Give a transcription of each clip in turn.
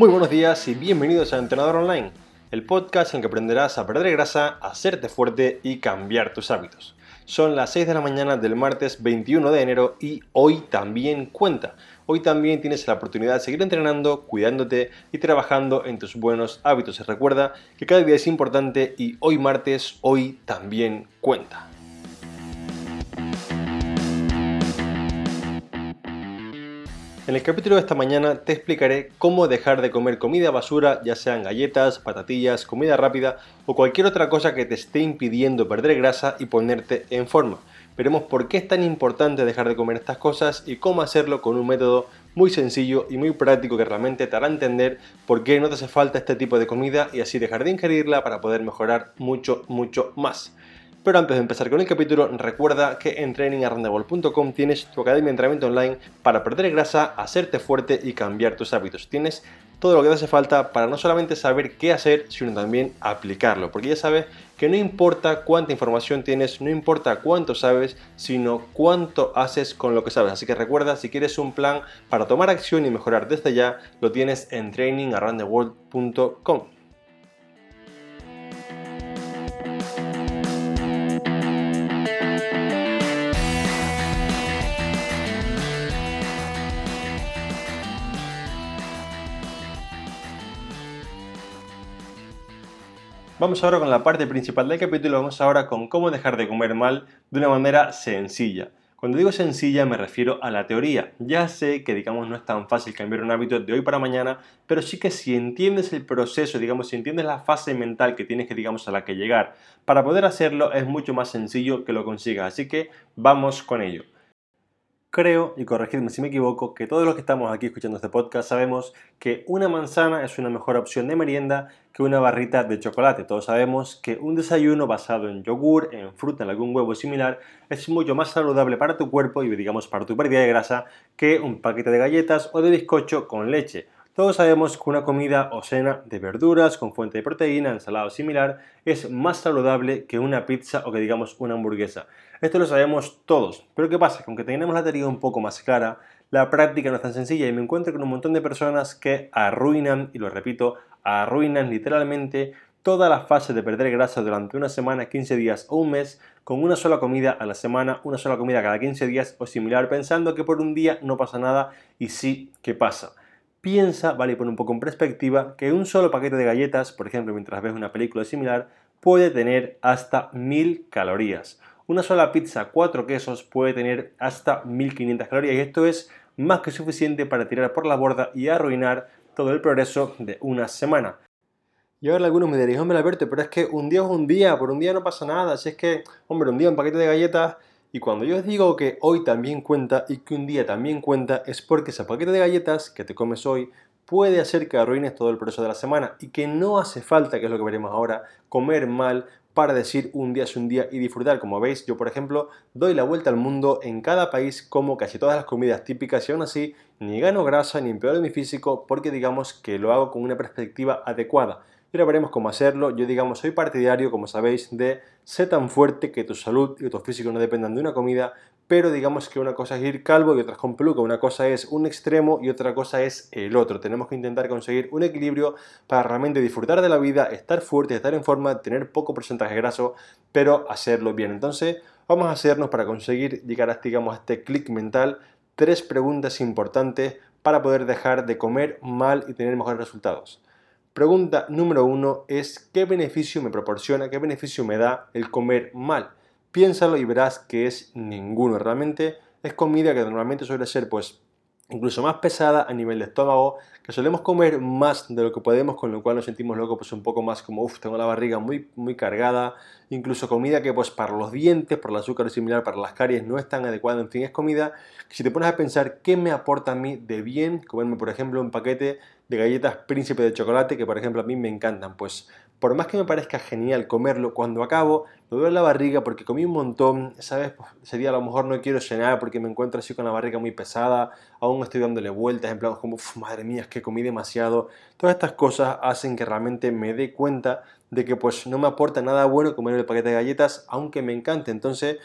Muy buenos días y bienvenidos a Entrenador Online, el podcast en el que aprenderás a perder grasa, a hacerte fuerte y cambiar tus hábitos. Son las 6 de la mañana del martes 21 de enero y hoy también cuenta. Hoy también tienes la oportunidad de seguir entrenando, cuidándote y trabajando en tus buenos hábitos. Recuerda que cada día es importante y hoy martes, hoy también cuenta. En el capítulo de esta mañana te explicaré cómo dejar de comer comida basura, ya sean galletas, patatillas, comida rápida o cualquier otra cosa que te esté impidiendo perder grasa y ponerte en forma. Veremos por qué es tan importante dejar de comer estas cosas y cómo hacerlo con un método muy sencillo y muy práctico que realmente te hará entender por qué no te hace falta este tipo de comida y así dejar de ingerirla para poder mejorar mucho, mucho más. Pero antes de empezar con el capítulo, recuerda que en trainingarrandable.com tienes tu academia de entrenamiento online para perder grasa, hacerte fuerte y cambiar tus hábitos. Tienes todo lo que te hace falta para no solamente saber qué hacer, sino también aplicarlo. Porque ya sabes que no importa cuánta información tienes, no importa cuánto sabes, sino cuánto haces con lo que sabes. Así que recuerda, si quieres un plan para tomar acción y mejorar desde ya, lo tienes en trainingarrandtheworld.com. Vamos ahora con la parte principal del capítulo, vamos ahora con cómo dejar de comer mal de una manera sencilla. Cuando digo sencilla me refiero a la teoría. Ya sé que digamos no es tan fácil cambiar un hábito de hoy para mañana, pero sí que si entiendes el proceso, digamos, si entiendes la fase mental que tienes que digamos a la que llegar, para poder hacerlo es mucho más sencillo que lo consigas. Así que vamos con ello. Creo, y corregidme si me equivoco, que todos los que estamos aquí escuchando este podcast sabemos que una manzana es una mejor opción de merienda que una barrita de chocolate. Todos sabemos que un desayuno basado en yogur, en fruta, en algún huevo similar, es mucho más saludable para tu cuerpo y digamos para tu pérdida de grasa que un paquete de galletas o de bizcocho con leche. Todos sabemos que una comida o cena de verduras con fuente de proteína, ensalada o similar, es más saludable que una pizza o que digamos una hamburguesa. Esto lo sabemos todos, pero ¿qué pasa? Que aunque tengamos la teoría un poco más clara, la práctica no es tan sencilla y me encuentro con un montón de personas que arruinan, y lo repito, arruinan literalmente toda la fase de perder grasa durante una semana, 15 días o un mes con una sola comida a la semana, una sola comida cada 15 días o similar, pensando que por un día no pasa nada y sí que pasa. Piensa, vale, y pone un poco en perspectiva, que un solo paquete de galletas, por ejemplo, mientras ves una película similar, puede tener hasta 1000 calorías. Una sola pizza, cuatro quesos, puede tener hasta 1500 calorías y esto es más que suficiente para tirar por la borda y arruinar todo el progreso de una semana. Y ahora algunos me diréis, hombre Alberto, pero es que un día es un día, por un día no pasa nada, si es que, hombre, un día un paquete de galletas y cuando yo os digo que hoy también cuenta y que un día también cuenta, es porque ese paquete de galletas que te comes hoy puede hacer que arruines todo el proceso de la semana y que no hace falta, que es lo que veremos ahora, comer mal para decir un día es un día y disfrutar. Como veis, yo por ejemplo doy la vuelta al mundo en cada país como casi todas las comidas típicas y aún así ni gano grasa ni empeoro mi físico porque digamos que lo hago con una perspectiva adecuada. Y ahora veremos cómo hacerlo. Yo, digamos, soy partidario, como sabéis, de ser tan fuerte que tu salud y tu físico no dependan de una comida, pero digamos que una cosa es ir calvo y otra es con peluca. Una cosa es un extremo y otra cosa es el otro. Tenemos que intentar conseguir un equilibrio para realmente disfrutar de la vida, estar fuerte, estar en forma, tener poco porcentaje graso, pero hacerlo bien. Entonces, vamos a hacernos para conseguir llegar a, digamos, a este clic mental tres preguntas importantes para poder dejar de comer mal y tener mejores resultados. Pregunta número uno es ¿qué beneficio me proporciona, qué beneficio me da el comer mal? Piénsalo y verás que es ninguno. Realmente es comida que normalmente suele ser pues incluso más pesada a nivel de estómago, que solemos comer más de lo que podemos, con lo cual nos sentimos luego pues un poco más como, uff, tengo la barriga muy, muy cargada, incluso comida que pues para los dientes, por el azúcar o similar, para las caries no es tan adecuada, en fin, es comida que si te pones a pensar qué me aporta a mí de bien, comerme por ejemplo un paquete de galletas príncipe de chocolate, que por ejemplo a mí me encantan, pues por más que me parezca genial comerlo, cuando acabo me duele la barriga porque comí un montón, ¿sabes? Pues, ese día a lo mejor no quiero cenar porque me encuentro así con la barriga muy pesada, aún estoy dándole vueltas, en plan como, madre mía, es que comí demasiado. Todas estas cosas hacen que realmente me dé cuenta de que pues no me aporta nada bueno comer el paquete de galletas, aunque me encante. Entonces,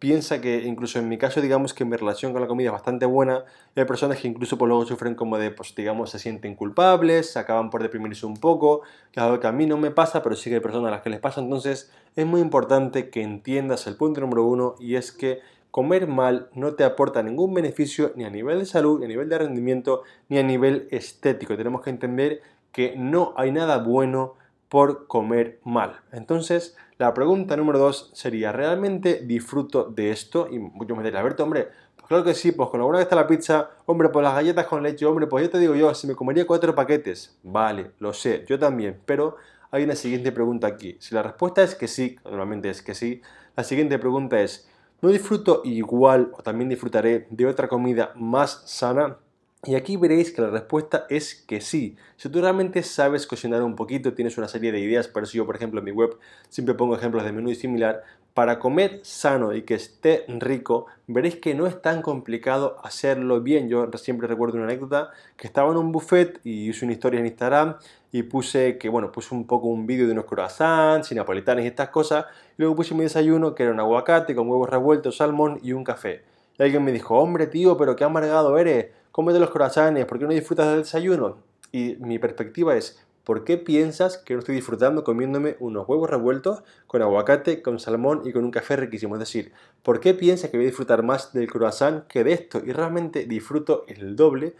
piensa que incluso en mi caso, digamos que mi relación con la comida es bastante buena. hay personas que incluso por pues, luego sufren como de, pues digamos, se sienten culpables, acaban por deprimirse un poco, que es algo que a mí no me pasa, pero sí que hay personas a las que les pasa. Entonces es muy importante que entiendas el punto número uno y es que comer mal no te aporta ningún beneficio ni a nivel de salud, ni a nivel de rendimiento, ni a nivel estético. Tenemos que entender que no hay nada bueno por comer mal. Entonces, la pregunta número dos sería, ¿realmente disfruto de esto? Y muchos me dirán, Alberto, hombre, pues claro que sí, pues con la buena que está la pizza, hombre, pues las galletas con leche, hombre, pues yo te digo yo, si me comería cuatro paquetes, vale, lo sé, yo también, pero hay una siguiente pregunta aquí. Si la respuesta es que sí, normalmente es que sí, la siguiente pregunta es, ¿no disfruto igual o también disfrutaré de otra comida más sana? Y aquí veréis que la respuesta es que sí. Si tú realmente sabes cocinar un poquito, tienes una serie de ideas, por eso yo por ejemplo en mi web siempre pongo ejemplos de menú y similar, para comer sano y que esté rico, veréis que no es tan complicado hacerlo bien. Yo siempre recuerdo una anécdota que estaba en un buffet y hice una historia en Instagram y puse que, bueno, puse un poco un vídeo de unos croissants y napolitanes y estas cosas. Y luego puse mi desayuno que era un aguacate con huevos revueltos, salmón y un café. Y alguien me dijo, hombre tío, pero qué amargado eres cómete los croissants, ¿por qué no disfrutas del desayuno? Y mi perspectiva es, ¿por qué piensas que no estoy disfrutando comiéndome unos huevos revueltos con aguacate, con salmón y con un café riquísimo? Es decir, ¿por qué piensas que voy a disfrutar más del croissant que de esto? Y realmente disfruto el doble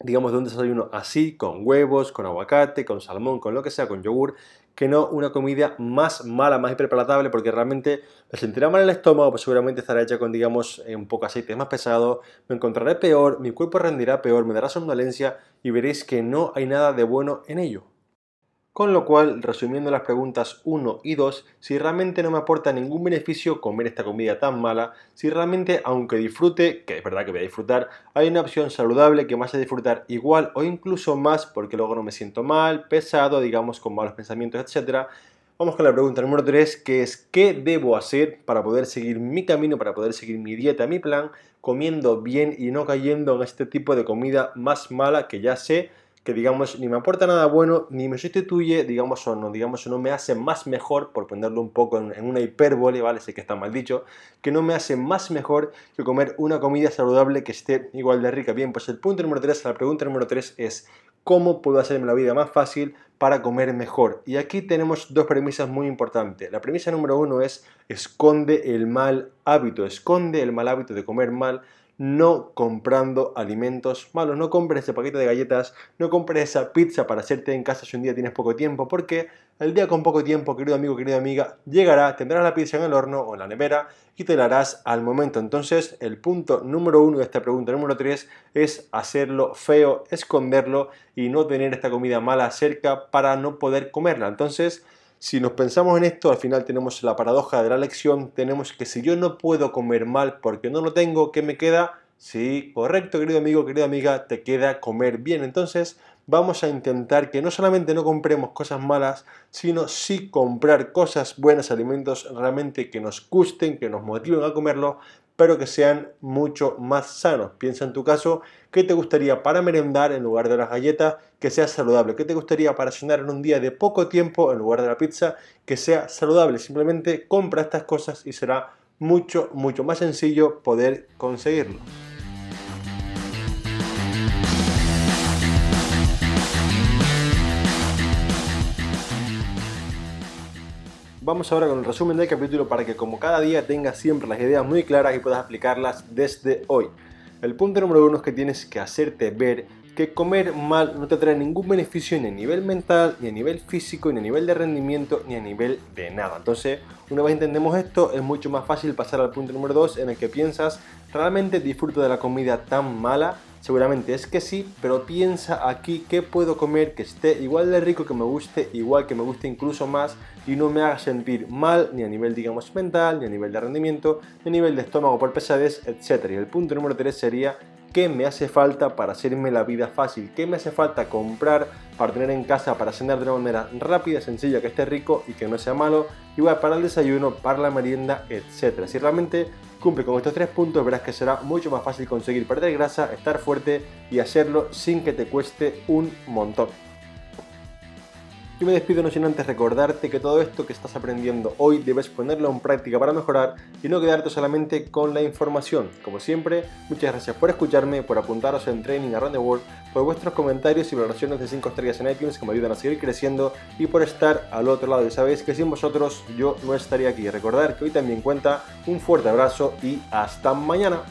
digamos, de un desayuno así, con huevos, con aguacate, con salmón, con lo que sea, con yogur, que no una comida más mala, más hiperpalatable, porque realmente me sentirá mal el estómago, pues seguramente estará hecha con, digamos, eh, un poco aceite más pesado, me encontraré peor, mi cuerpo rendirá peor, me dará somnolencia y veréis que no hay nada de bueno en ello. Con lo cual, resumiendo las preguntas 1 y 2, si realmente no me aporta ningún beneficio comer esta comida tan mala, si realmente, aunque disfrute, que es verdad que voy a disfrutar, hay una opción saludable que me hace disfrutar igual o incluso más porque luego no me siento mal, pesado, digamos, con malos pensamientos, etc. Vamos con la pregunta número 3, que es ¿qué debo hacer para poder seguir mi camino, para poder seguir mi dieta, mi plan, comiendo bien y no cayendo en este tipo de comida más mala que ya sé que digamos ni me aporta nada bueno, ni me sustituye, digamos, o no, digamos, o no me hace más mejor, por ponerlo un poco en, una hipérbole, ¿vale? Sé que está mal dicho, que no me hace más mejor que comer una comida saludable que esté igual de rica. Bien, pues el punto número 3, la pregunta número 3 es, ¿cómo puedo hacerme la vida más fácil para comer mejor? Y aquí tenemos dos premisas muy importantes. La premisa número uno es, esconde el mal hábito, esconde el mal hábito de comer mal no comprando alimentos malos. No compres ese paquete de galletas, no compres esa pizza para hacerte en casa si un día tienes poco tiempo, porque el día con poco tiempo, querido amigo, querida amiga, llegará, tendrás la pizza en el horno o en la nevera y te la harás al momento. Entonces, el punto número uno de esta pregunta número tres es hacerlo feo, esconderlo y no tener esta comida mala cerca para no poder comerla. Entonces, si nos pensamos en esto, al final tenemos la paradoja de la lección, tenemos que si yo no puedo comer mal porque no lo tengo, ¿qué me queda? Sí, correcto, querido amigo, querida amiga, te queda comer bien. Entonces, vamos a intentar que no solamente no compremos cosas malas, sino sí comprar cosas buenas, alimentos realmente que nos gusten, que nos motiven a comerlo, pero que sean mucho más sanos. Piensa en tu caso, ¿qué te gustaría para merendar en lugar de las galletas que sea saludable? ¿Qué te gustaría para cenar en un día de poco tiempo en lugar de la pizza que sea saludable? Simplemente compra estas cosas y será mucho, mucho más sencillo poder conseguirlo. Vamos ahora con el resumen del capítulo para que como cada día tengas siempre las ideas muy claras y puedas aplicarlas desde hoy. El punto número uno es que tienes que hacerte ver que comer mal no te trae ningún beneficio ni a nivel mental, ni a nivel físico, ni a nivel de rendimiento, ni a nivel de nada. Entonces, una vez entendemos esto, es mucho más fácil pasar al punto número dos en el que piensas, ¿realmente disfruto de la comida tan mala? Seguramente es que sí, pero piensa aquí qué puedo comer que esté igual de rico, que me guste, igual que me guste incluso más y no me haga sentir mal ni a nivel digamos mental, ni a nivel de rendimiento, ni a nivel de estómago por pesadez, etc. Y el punto número 3 sería qué me hace falta para hacerme la vida fácil, qué me hace falta comprar para tener en casa, para cenar de una manera rápida, sencilla, que esté rico y que no sea malo, igual para el desayuno, para la merienda, etc. Si realmente cumple con estos tres puntos, verás que será mucho más fácil conseguir perder grasa, estar fuerte y hacerlo sin que te cueste un montón. Yo me despido no sin antes recordarte que todo esto que estás aprendiendo hoy debes ponerlo en práctica para mejorar y no quedarte solamente con la información. Como siempre, muchas gracias por escucharme, por apuntaros en Training Around the World, por vuestros comentarios y valoraciones de 5 estrellas en iTunes que me ayudan a seguir creciendo y por estar al otro lado. Y sabéis que sin vosotros yo no estaría aquí. Recordar que hoy también cuenta un fuerte abrazo y hasta mañana.